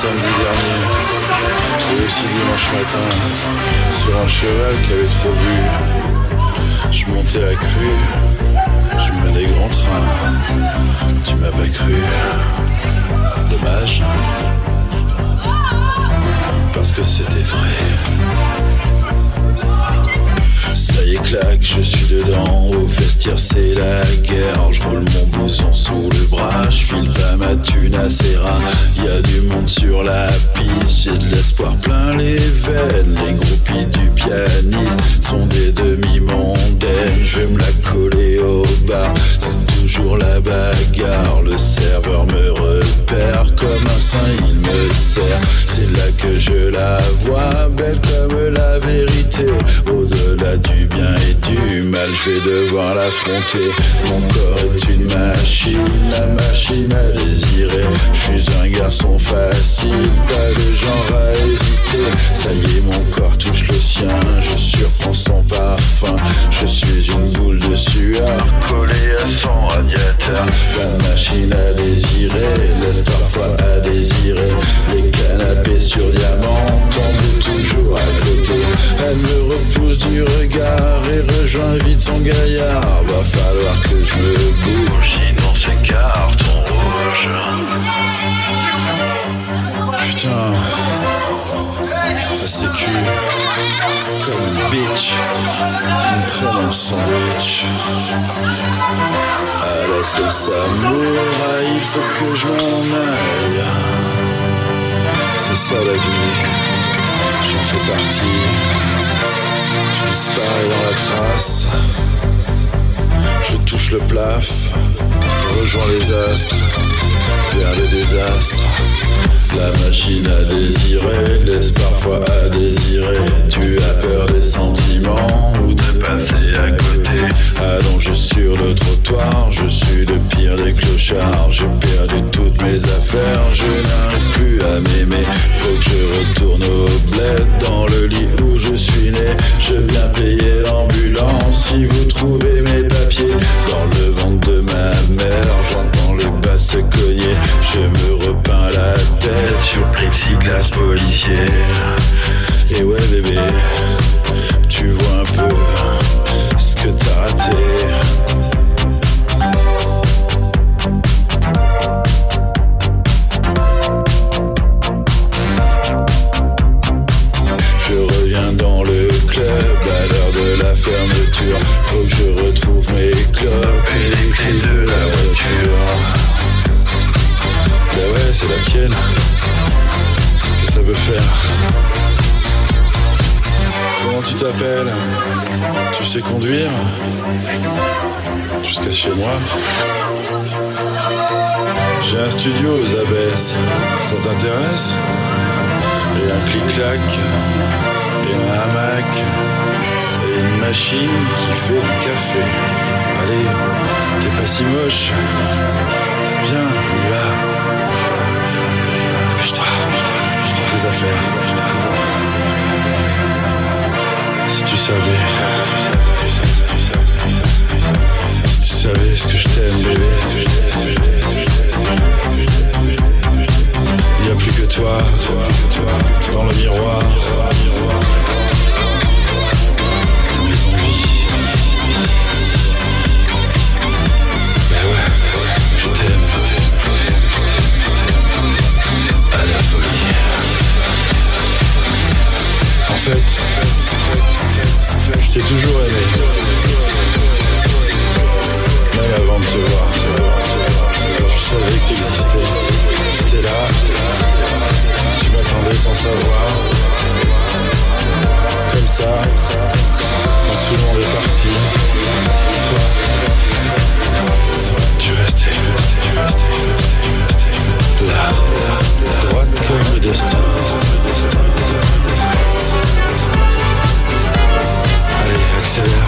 samedi dernier. Et aussi dimanche matin, sur un cheval qui avait trop bu. Je montais la crue, je menais grand train. Tu m'as pas cru, dommage. Parce que c'était vrai. Ça y est, claque, je suis dedans. Au vestiaire, c'est la guerre. Je roule mon bouson sous le bras. Je file pas ma thune à Serra. Y'a du monde sur la piste. J'ai de l'espoir plein les veines. Les groupies du pianiste sont des demi-mondaines. Je vais me la coller au bas toujours la bagarre. Le serveur me repère comme un saint, il me sert. C'est là que je la vois, belle comme la vérité. Au-delà du bien et du mal, je vais devoir l'affronter. Mon corps est une machine, la machine à désirer. Je suis un garçon facile, pas de genre à hésiter. Ça y est, mon corps touche le sien, je surprends son parfum. Je suis une boule de sueur collée à son radiateur. La machine à désirer laisse parfois à désirer. Les canapés sur diamant tombent toujours à côté. Elle me repousse du regard et rejoint vite son gaillard. Va falloir que je me bouge, sinon c'est carton rouge. Sécu, comme une bitch, ils me prennent en sandwich. À la sauce samouraï, il faut que je m'en aille. C'est ça la vie, j'en fais partie. Tu disparais dans la trace. Je touche le plaf, rejoins les astres, vers le désastre. La machine à désirer laisse parfois à désirer. Tu as peur des sentiments ou de passer à côté. Allongé sur le trottoir, je suis le pire des clochards. J'ai perdu toutes mes affaires, je n'arrive plus à m'aimer. Faut que je retourne au bled dans le lit où je suis né. Je viens payer l'ambulance si vous trouvez mes papiers. Dans le ventre de ma mère, j'entends les basses cogner. Je me repeins la tête sur plexiglas policier. Et ouais bébé, tu vois un peu ce que t'as raté. Comment tu t'appelles Tu sais conduire Jusqu'à chez moi J'ai un studio aux abbesses. Ça t'intéresse Et un clic-clac, et un hamac, et une machine qui fait du café. Allez, t'es pas si moche. Viens, tes affaires. Si tu savais. Si tu savais ce que je t'aime, bébé. Il n'y a plus que toi, dans le miroir. fait, je t'ai toujours aimé. Même avant de te voir, je savais que t'existais. J'étais là, tu m'attendais sans savoir. Comme ça, quand tout le monde est parti, toi, tu restais. Là, droite comme le destin. to